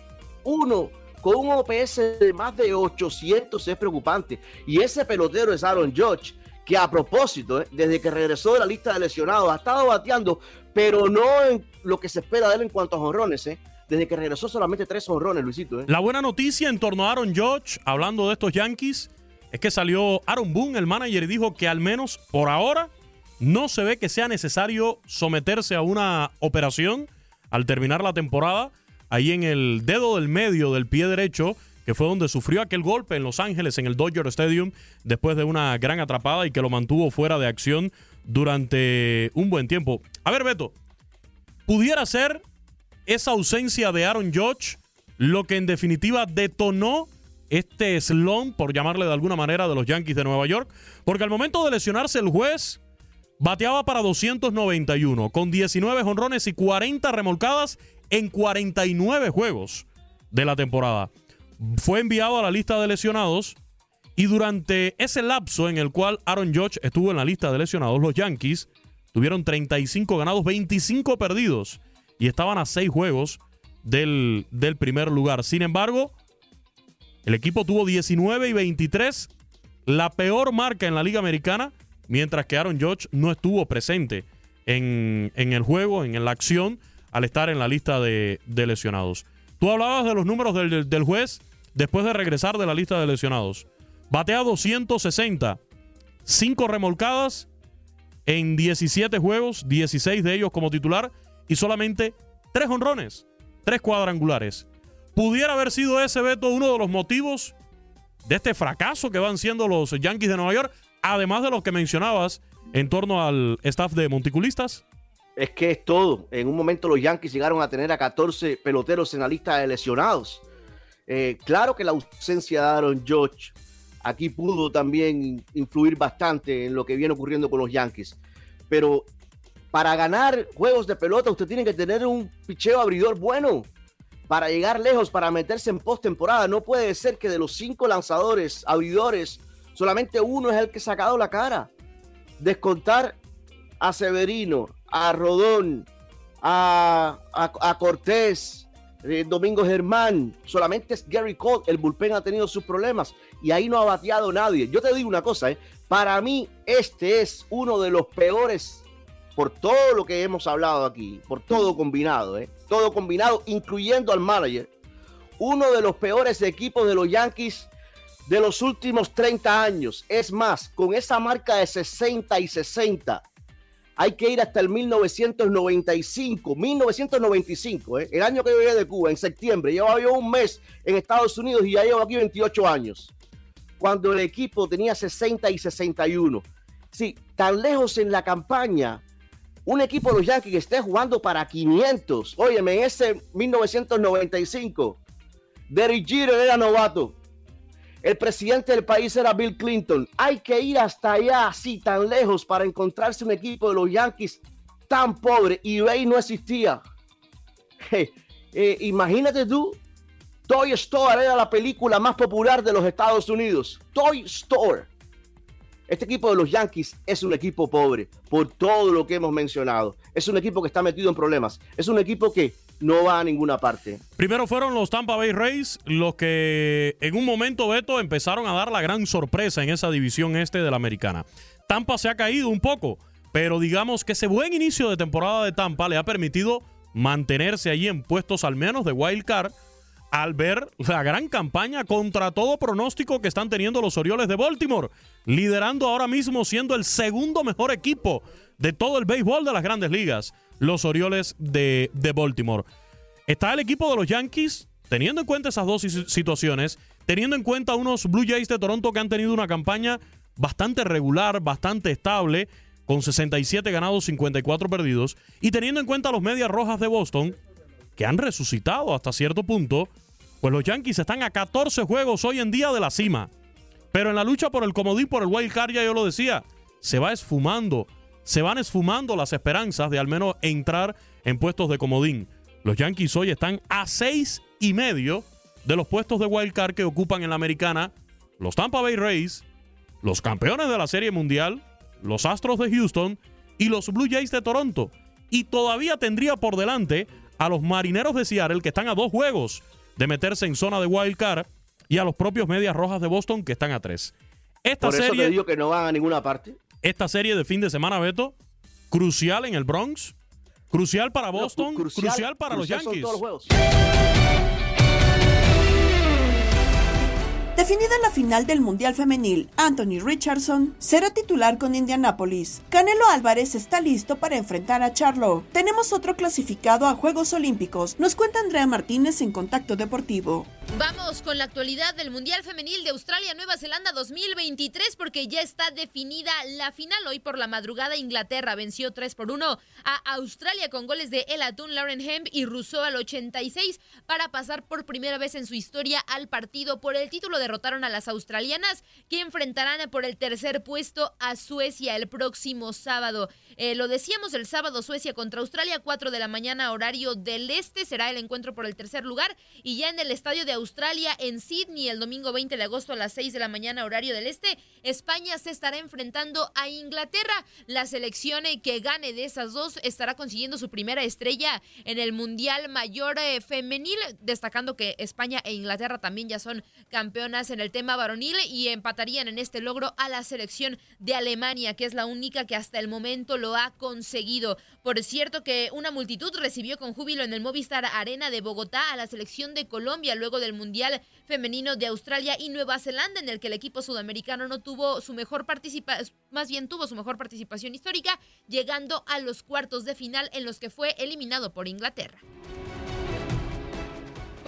uno con un OPS de más de 800 es preocupante. Y ese pelotero es Aaron Judge, que a propósito, eh, desde que regresó de la lista de lesionados, ha estado bateando, pero no en lo que se espera de él en cuanto a jonrones. Eh. Desde que regresó solamente tres honrones, Luisito. Eh. La buena noticia en torno a Aaron Judge, hablando de estos Yankees, es que salió Aaron Boone, el manager, y dijo que al menos por ahora no se ve que sea necesario someterse a una operación al terminar la temporada ahí en el dedo del medio del pie derecho, que fue donde sufrió aquel golpe en Los Ángeles, en el Dodger Stadium, después de una gran atrapada y que lo mantuvo fuera de acción durante un buen tiempo. A ver, Beto, ¿pudiera ser esa ausencia de Aaron Judge lo que en definitiva detonó este slump, por llamarle de alguna manera, de los Yankees de Nueva York? Porque al momento de lesionarse el juez bateaba para 291, con 19 honrones y 40 remolcadas en 49 juegos de la temporada. Fue enviado a la lista de lesionados y durante ese lapso en el cual Aaron Judge estuvo en la lista de lesionados, los Yankees tuvieron 35 ganados, 25 perdidos y estaban a 6 juegos del, del primer lugar. Sin embargo, el equipo tuvo 19 y 23, la peor marca en la Liga Americana, mientras que Aaron Judge no estuvo presente en, en el juego, en la acción al estar en la lista de, lesionados. Tú hablabas de los números del, juez después de regresar de la lista de lesionados. Batea 260, 5 remolcadas en 17 juegos, 16 de ellos como titular y solamente 3 honrones, 3 cuadrangulares. ¿Pudiera haber sido ese veto uno de los motivos de este fracaso que van siendo los Yankees de Nueva York, además de lo que mencionabas en torno al staff de monticulistas? es que es todo. En un momento los Yankees llegaron a tener a 14 peloteros en la lista de lesionados. Eh, claro que la ausencia de Aaron George aquí pudo también influir bastante en lo que viene ocurriendo con los Yankees. Pero para ganar juegos de pelota usted tiene que tener un picheo abridor bueno. Para llegar lejos, para meterse en postemporada, no puede ser que de los cinco lanzadores abridores, solamente uno es el que ha sacado la cara. Descontar a Severino, a Rodón, a, a, Cortés, eh, Domingo Germán, solamente es Gary Cole, el bullpen ha tenido sus problemas y ahí no ha bateado nadie. Yo te digo una cosa, eh, para mí este es uno de los peores por todo lo que hemos hablado aquí, por todo combinado, eh, todo combinado, incluyendo al manager, uno de los peores equipos de los Yankees de los últimos 30 años. Es más, con esa marca de 60 y 60, hay que ir hasta el 1995, 1995, ¿eh? el año que yo llegué de Cuba, en septiembre. Llevaba yo un mes en Estados Unidos y ya llevo aquí 28 años. Cuando el equipo tenía 60 y 61. Sí, tan lejos en la campaña, un equipo de los Yankees que esté jugando para 500. Óyeme, en ese 1995, Derek Jeter era novato. El presidente del país era Bill Clinton. Hay que ir hasta allá, así tan lejos, para encontrarse un equipo de los Yankees tan pobre. Y eBay no existía. Eh, imagínate tú, Toy Story era la película más popular de los Estados Unidos. Toy Story. Este equipo de los Yankees es un equipo pobre por todo lo que hemos mencionado. Es un equipo que está metido en problemas. Es un equipo que no va a ninguna parte. Primero fueron los Tampa Bay Rays los que en un momento, Beto, empezaron a dar la gran sorpresa en esa división este de la americana. Tampa se ha caído un poco, pero digamos que ese buen inicio de temporada de Tampa le ha permitido mantenerse allí en puestos al menos de wild card al ver la gran campaña contra todo pronóstico que están teniendo los Orioles de Baltimore, liderando ahora mismo siendo el segundo mejor equipo de todo el béisbol de las grandes ligas, los Orioles de, de Baltimore. Está el equipo de los Yankees, teniendo en cuenta esas dos situaciones, teniendo en cuenta unos Blue Jays de Toronto que han tenido una campaña bastante regular, bastante estable, con 67 ganados, 54 perdidos, y teniendo en cuenta los Medias Rojas de Boston, que han resucitado hasta cierto punto, pues los Yankees están a 14 juegos hoy en día de la cima. Pero en la lucha por el comodín, por el wild card, ya yo lo decía, se va esfumando, se van esfumando las esperanzas de al menos entrar en puestos de comodín. Los Yankees hoy están a seis y medio de los puestos de wild card que ocupan en la americana los Tampa Bay Rays, los campeones de la Serie Mundial, los Astros de Houston y los Blue Jays de Toronto. Y todavía tendría por delante a los marineros de Seattle que están a dos juegos de meterse en zona de wild card y a los propios Medias Rojas de Boston que están a tres. Esta Por eso serie, te digo que no van a ninguna parte. esta serie de fin de semana, Beto, crucial en el Bronx, crucial para Boston, cru- crucial, para crucial los Yankees. Definida la final del Mundial Femenil, Anthony Richardson será titular con Indianapolis. Canelo Álvarez está listo para enfrentar a Charlo. Tenemos otro clasificado a Juegos Olímpicos, nos cuenta Andrea Martínez en Contacto Deportivo. Vamos con la actualidad del Mundial Femenil de Australia-Nueva Zelanda 2023 porque ya está definida la final. Hoy por la madrugada Inglaterra venció 3 por 1 a Australia con goles de El Atún, Lauren Hemp y Rousseau al 86 para pasar por primera vez en su historia al partido por el título. Derrotaron a las australianas que enfrentarán por el tercer puesto a Suecia el próximo sábado. Eh, lo decíamos el sábado Suecia contra Australia, 4 de la mañana horario del este será el encuentro por el tercer lugar y ya en el estadio de Australia en Sydney el domingo 20 de agosto a las 6 de la mañana horario del este, España se estará enfrentando a Inglaterra. La selección eh, que gane de esas dos estará consiguiendo su primera estrella en el Mundial Mayor eh, Femenil, destacando que España e Inglaterra también ya son en el tema varonil y empatarían en este logro a la selección de Alemania, que es la única que hasta el momento lo ha conseguido. Por cierto que una multitud recibió con júbilo en el Movistar Arena de Bogotá a la selección de Colombia luego del Mundial Femenino de Australia y Nueva Zelanda, en el que el equipo sudamericano no tuvo su mejor más bien tuvo su mejor participación histórica, llegando a los cuartos de final en los que fue eliminado por Inglaterra.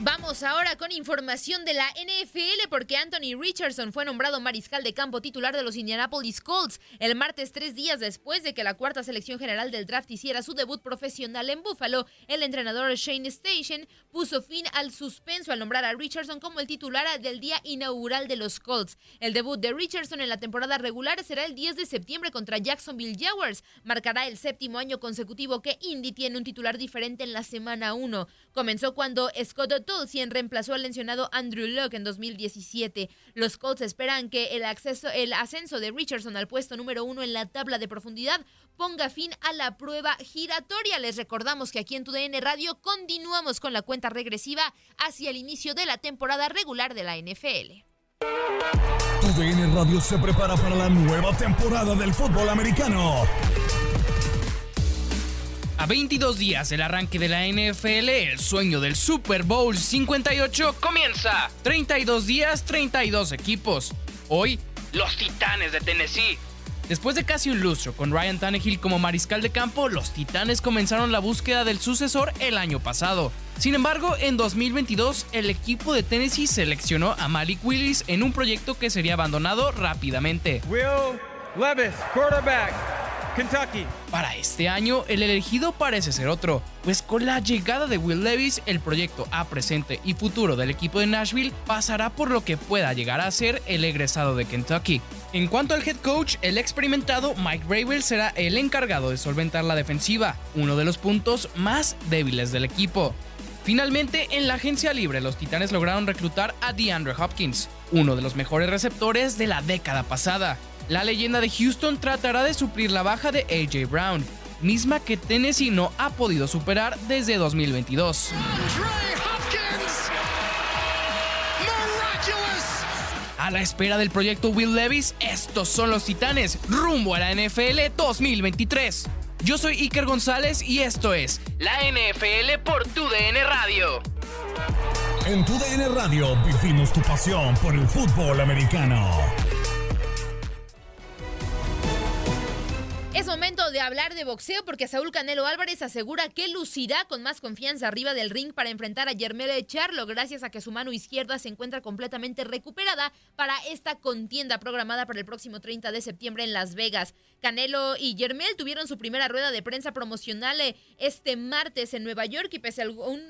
Vamos ahora con información de la NFL porque Anthony Richardson fue nombrado mariscal de campo titular de los Indianapolis Colts el martes tres días después de que la cuarta selección general del draft hiciera su debut profesional en Buffalo. El entrenador Shane Station puso fin al suspenso al nombrar a Richardson como el titular del día inaugural de los Colts. El debut de Richardson en la temporada regular será el 10 de septiembre contra Jacksonville Jaguars. Marcará el séptimo año consecutivo que Indy tiene un titular diferente en la semana 1. Comenzó cuando Scott Tolsien reemplazó al mencionado Andrew Luck en 2017. Los Colts esperan que el, acceso, el ascenso de Richardson al puesto número uno en la tabla de profundidad ponga fin a la prueba giratoria. Les recordamos que aquí en TUDN Radio continuamos con la cuenta regresiva hacia el inicio de la temporada regular de la NFL. Tu DN Radio se prepara para la nueva temporada del fútbol americano. A 22 días del arranque de la NFL, el sueño del Super Bowl 58 comienza. 32 días, 32 equipos. Hoy, los Titanes de Tennessee. Después de casi un lustro con Ryan Tannehill como mariscal de campo, los Titanes comenzaron la búsqueda del sucesor el año pasado. Sin embargo, en 2022, el equipo de Tennessee seleccionó a Malik Willis en un proyecto que sería abandonado rápidamente. Will Levis, quarterback, Kentucky. Para este año, el elegido parece ser otro, pues con la llegada de Will Levis, el proyecto a presente y futuro del equipo de Nashville pasará por lo que pueda llegar a ser el egresado de Kentucky. En cuanto al head coach, el experimentado Mike Rabel será el encargado de solventar la defensiva, uno de los puntos más débiles del equipo. Finalmente, en la agencia libre, los Titanes lograron reclutar a DeAndre Hopkins, uno de los mejores receptores de la década pasada. La leyenda de Houston tratará de suplir la baja de AJ Brown, misma que Tennessee no ha podido superar desde 2022. A la espera del proyecto Will Levis, estos son los Titanes, rumbo a la NFL 2023. Yo soy Iker González y esto es la NFL por tu DN Radio. En tu DN Radio vivimos tu pasión por el fútbol americano. Es momento de hablar de boxeo porque Saúl Canelo Álvarez asegura que lucirá con más confianza arriba del ring para enfrentar a Yermel Charlo gracias a que su mano izquierda se encuentra completamente recuperada para esta contienda programada para el próximo 30 de septiembre en Las Vegas. Canelo y Yermel tuvieron su primera rueda de prensa promocional eh, este martes en Nueva York y pese a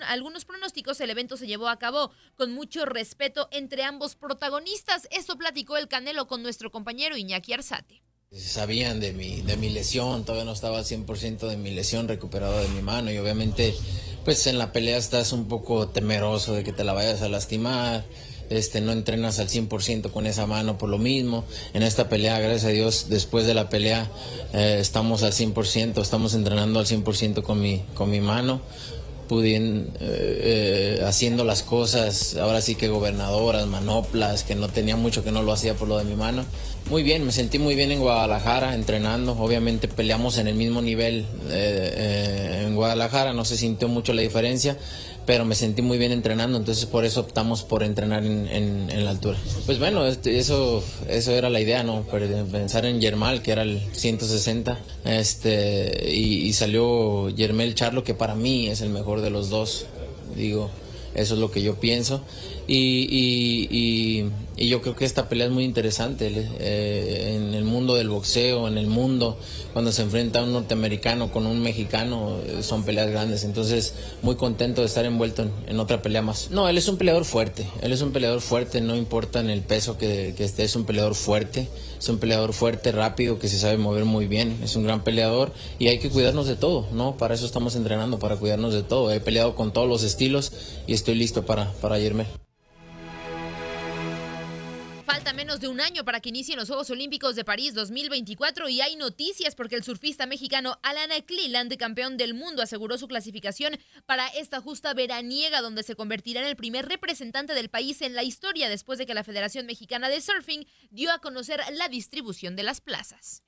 algunos pronósticos el evento se llevó a cabo con mucho respeto entre ambos protagonistas. Eso platicó el Canelo con nuestro compañero Iñaki Arzate. Sabían de mi, de mi lesión, todavía no estaba al 100% de mi lesión recuperado de mi mano y obviamente pues en la pelea estás un poco temeroso de que te la vayas a lastimar, este, no entrenas al 100% con esa mano por lo mismo. En esta pelea, gracias a Dios, después de la pelea eh, estamos al 100%, estamos entrenando al 100% con mi, con mi mano. Pudien, eh, eh, haciendo las cosas, ahora sí que gobernadoras, manoplas, que no tenía mucho que no lo hacía por lo de mi mano. Muy bien, me sentí muy bien en Guadalajara entrenando. Obviamente peleamos en el mismo nivel eh, en Guadalajara, no se sintió mucho la diferencia, pero me sentí muy bien entrenando, entonces por eso optamos por entrenar en, la altura. Pues bueno, este, eso, eso era la idea, ¿no? Pensar en Yermal, que era el 160, este, y, y salió Yermel Charlo, que para mí es el mejor de los dos, digo, eso es lo que yo pienso. Y, y- yo creo que esta pelea es muy interesante eh, en el mundo del boxeo, en el mundo, cuando se enfrenta un norteamericano con un mexicano, eh, son peleas grandes. Entonces, muy contento de estar envuelto en, otra pelea más. No, él es un peleador fuerte, él es un peleador fuerte, no importa en el peso que, esté, es un peleador fuerte, es un peleador fuerte, rápido, que se sabe mover muy bien, es un gran peleador y hay que cuidarnos de todo, ¿no? Para eso estamos entrenando, para cuidarnos de todo. He peleado con todos los estilos y estoy listo para irme. Menos de un año para que inicien los Juegos Olímpicos de París 2024 y hay noticias porque el surfista mexicano Alana Cleland, campeón del mundo, aseguró su clasificación para esta justa veraniega donde se convertirá en el primer representante del país en la historia después de que la Federación Mexicana de Surfing dio a conocer la distribución de las plazas.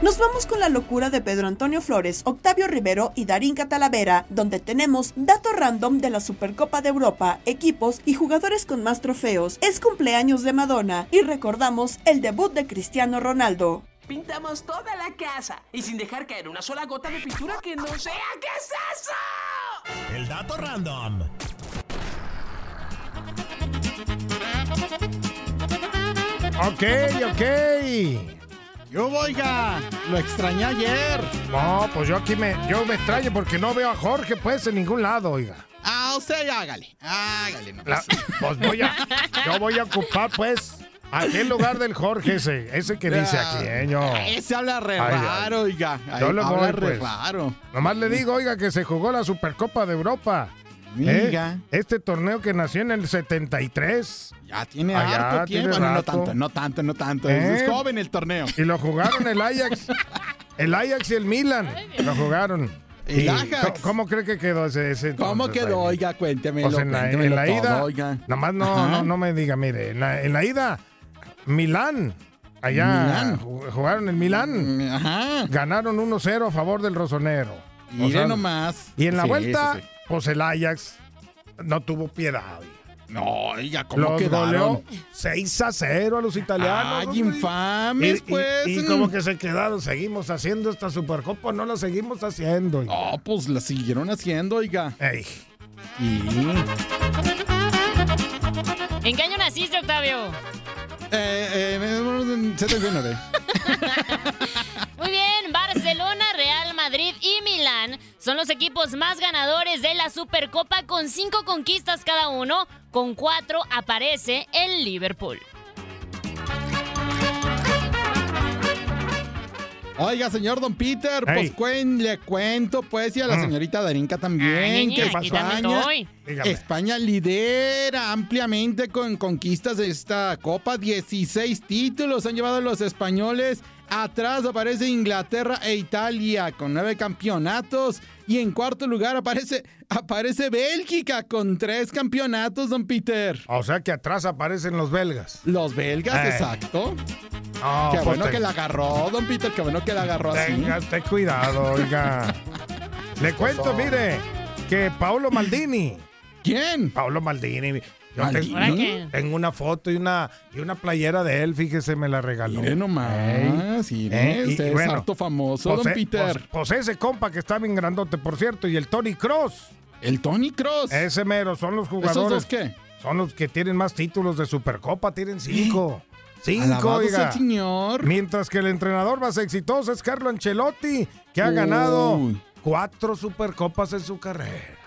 Nos vamos con la locura de Pedro Antonio Flores, Octavio Rivero y Darín Catalavera, donde tenemos datos random de la Supercopa de Europa, equipos y jugadores con más trofeos. Es cumpleaños de Madonna y recordamos el debut de Cristiano Ronaldo. Pintamos toda la casa y sin dejar caer una sola gota de pintura que no sea. ¿Qué es eso? El dato random. Ok, ok. Yo, oiga, lo extrañé ayer. No, pues yo aquí me, yo me extraño porque no veo a Jorge, pues, en ningún lado, oiga. Ah, usted hágale. Hágale, no. La- pues voy a, yo voy a ocupar, pues, aquel lugar del Jorge ese, ese que dice aquí, ¿eh? Yo. Ese habla re Ay, ay. raro, oiga. Ay, Yo le habla voy, re pues. raro. Nomás le digo, oiga, que se jugó la Supercopa de Europa. ¿Eh? Diga. Este torneo que nació en el 73. Ya tiene Allá harto tiene tiempo. Bueno, no tanto, no tanto, no tanto. ¿Eh? Es joven el torneo. Y lo jugaron el Ajax. El Ajax y el Milan lo jugaron. El Y Ajax. ¿cómo- ¿Cómo cree que quedó ese? ese ¿Cómo entonces quedó? ahí? Oiga, cuéntemelo. Pues en la, en cuéntemelo la todo, ida, oiga. nomás no, Ajá. no, no me diga, mire, en la, en la ida, Milán, allá Milán. jugaron en Milán, ganaron 1-0 a favor del Rosonero. Mire nomás. Y en la Sí, vuelta, sí, sí. Pues el Ajax no tuvo piedad. No, oiga, ¿cómo Los quedaron? goleó 6 a 0 a los italianos. Ay, infames, Y- y- pues. Y, como que se quedaron, seguimos haciendo esta Supercopa, no la seguimos haciendo. oiga. No, pues la siguieron haciendo, oiga. Ey. Y... ¿En qué año naciste, Octavio? Eh, eh, 79. Muy bien, Barcelona, Real Madrid y Milán son los equipos más ganadores de la Supercopa con cinco conquistas cada uno. Con cuatro aparece el Liverpool. Oiga, señor Don Peter, pues cuen- le cuento, pues, y a la Mm. señorita Darinka también, Ay, que España. España lidera ampliamente con conquistas de esta Copa. 16 títulos han llevado los españoles. Atrás aparece Inglaterra e Italia con nueve campeonatos. Y en cuarto lugar aparece, aparece Bélgica con tres campeonatos, don Peter. O sea que atrás aparecen los belgas. Los belgas, Eh. exacto. No, qué pues bueno te- que la agarró, don Peter, qué bueno que la agarró así. Tenga usted cuidado, oiga. Le cuento, mire, que Paolo Maldini. ¿Quién? Paolo Maldini. Yo tengo, ¿Ahora qué? tengo una foto y una, y una playera de él, fíjese, me la regaló. Mire nomás, Ey. mire, Eh, y- usted y es bueno, harto famoso, Pues, don eh, Peter. Pues, pues ese compa que está bien grandote, por cierto, y el Tony Cross. el Tony Cross. Ese mero, son los ¿Esos jugadores. dos qué? Son los que tienen más títulos de Supercopa, tienen cinco. Cinco, Alabado sea oiga. señor. Mientras que el entrenador más exitoso es Carlo Ancelotti, que ha Uy. ganado cuatro Supercopas en su carrera.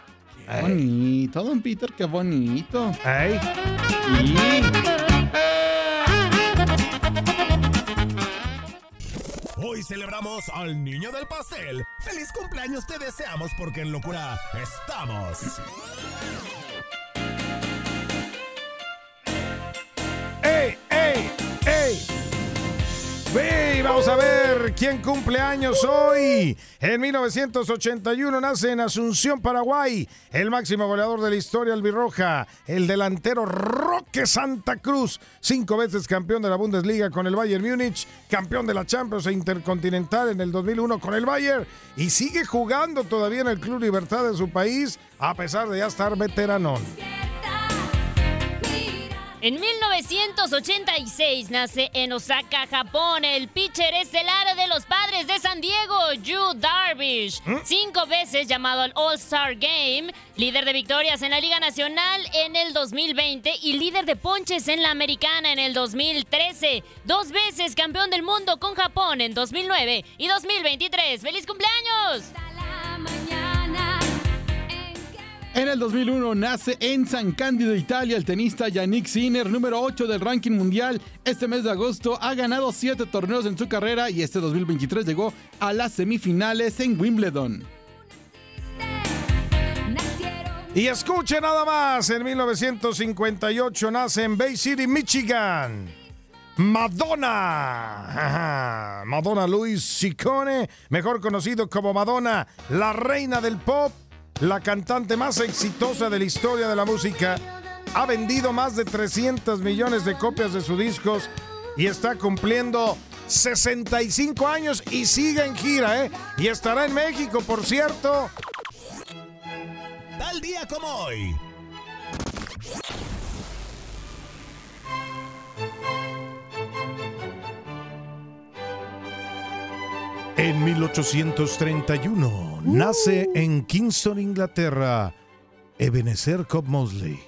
Qué bonito, don Peter, qué bonito. Ey. Sí. Hoy celebramos al niño del pastel. ¡Feliz cumpleaños te deseamos porque en locura estamos! ¡Ey, ey, ey! ¡Ey! Vamos a ver ver quién cumple años hoy. En 1981 nace en Asunción, Paraguay, el máximo goleador de la historia albirroja, el delantero Roque Santa Cruz, cinco veces campeón de la Bundesliga con el Bayern Múnich, campeón de la Champions e Intercontinental en el 2001 con el Bayern y sigue jugando todavía en el Club Libertad de su país a pesar de ya estar veteranón. En 1986 nace en Osaka, Japón, el pitcher estelar de los padres de San Diego, Yu Darvish. Cinco veces llamado al All-Star Game, líder de victorias en la Liga Nacional en el 2020 y líder de ponches en la Americana en el 2013. Dos veces campeón del mundo con Japón en 2009 y 2023. ¡Feliz cumpleaños! En el 2001 nace en San Cándido, Italia, el tenista Yannick Sinner, número 8 del ranking mundial. Este mes de agosto ha ganado 7 torneos en su carrera y este 2023 llegó a las semifinales en Wimbledon. Y escuche nada más, en 1958 nace en Bay City, Michigan. Madonna. Madonna Luis Ciccone, mejor conocido como Madonna, la reina del pop, la cantante más exitosa de la historia de la música. Ha vendido más de 300 millones de copias de sus discos y está cumpliendo 65 años y sigue en gira, ¿eh? Y estará en México, por cierto. Tal día como hoy. En 1831 nace en Kingston, Inglaterra, Ebenezer Cobb Mosley,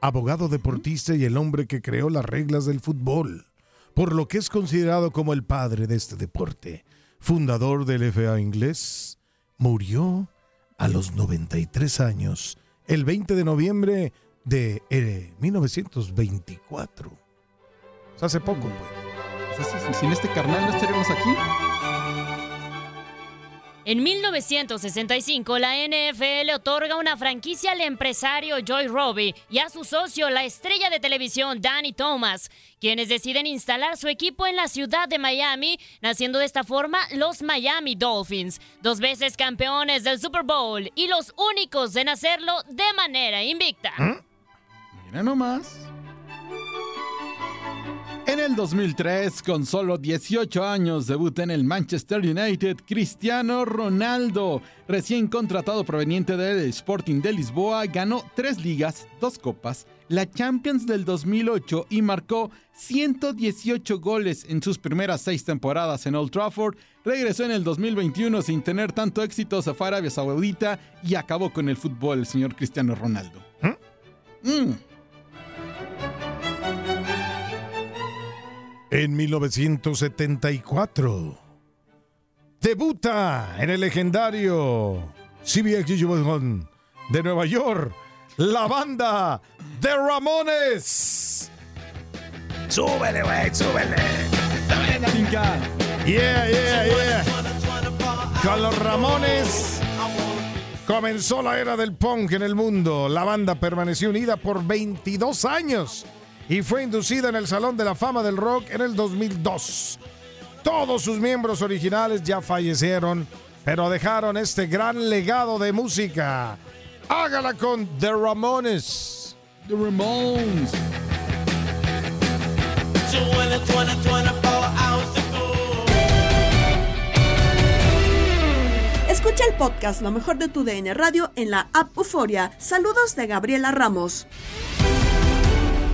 abogado deportista y el hombre que creó las reglas del fútbol, por lo que es considerado como el padre de este deporte. Fundador del FA inglés, murió a los 93 años, el 20 de noviembre de eh, 1924. O sea, hace poco, pues. Sin este carnal no estaríamos aquí. En 1965, la NFL otorga una franquicia al empresario Joy Robbie y a su socio, la estrella de televisión Danny Thomas, quienes deciden instalar su equipo en la ciudad de Miami, naciendo de esta forma los Miami Dolphins, dos veces campeones del Super Bowl y los únicos en hacerlo de manera invicta. Mira nomás. En el 2003, con solo 18 años, debuta en el Manchester United Cristiano Ronaldo. Recién contratado proveniente del Sporting de Lisboa, ganó tres ligas, dos copas, la Champions del 2008 y marcó 118 goles en sus primeras seis temporadas en Old Trafford. Regresó en el 2021 sin tener tanto éxito, se fue a Arabia Saudita y acabó con el fútbol el señor Cristiano Ronaldo. Mm. En 1974 debuta en el legendario CBX de Nueva York la banda The Ramones. Súbele, güey, súbele. Yeah, yeah, yeah. Con los Ramones comenzó la era del punk en el mundo. La banda permaneció unida por 22 años y fue inducida en el Salón de la Fama del Rock en el 2002. Todos sus miembros originales ya fallecieron, pero dejaron este gran legado de música. Hágala con The Ramones. The Ramones. Escucha el podcast Lo mejor de tu DN Radio en la app Euforia. Saludos de Gabriela Ramos.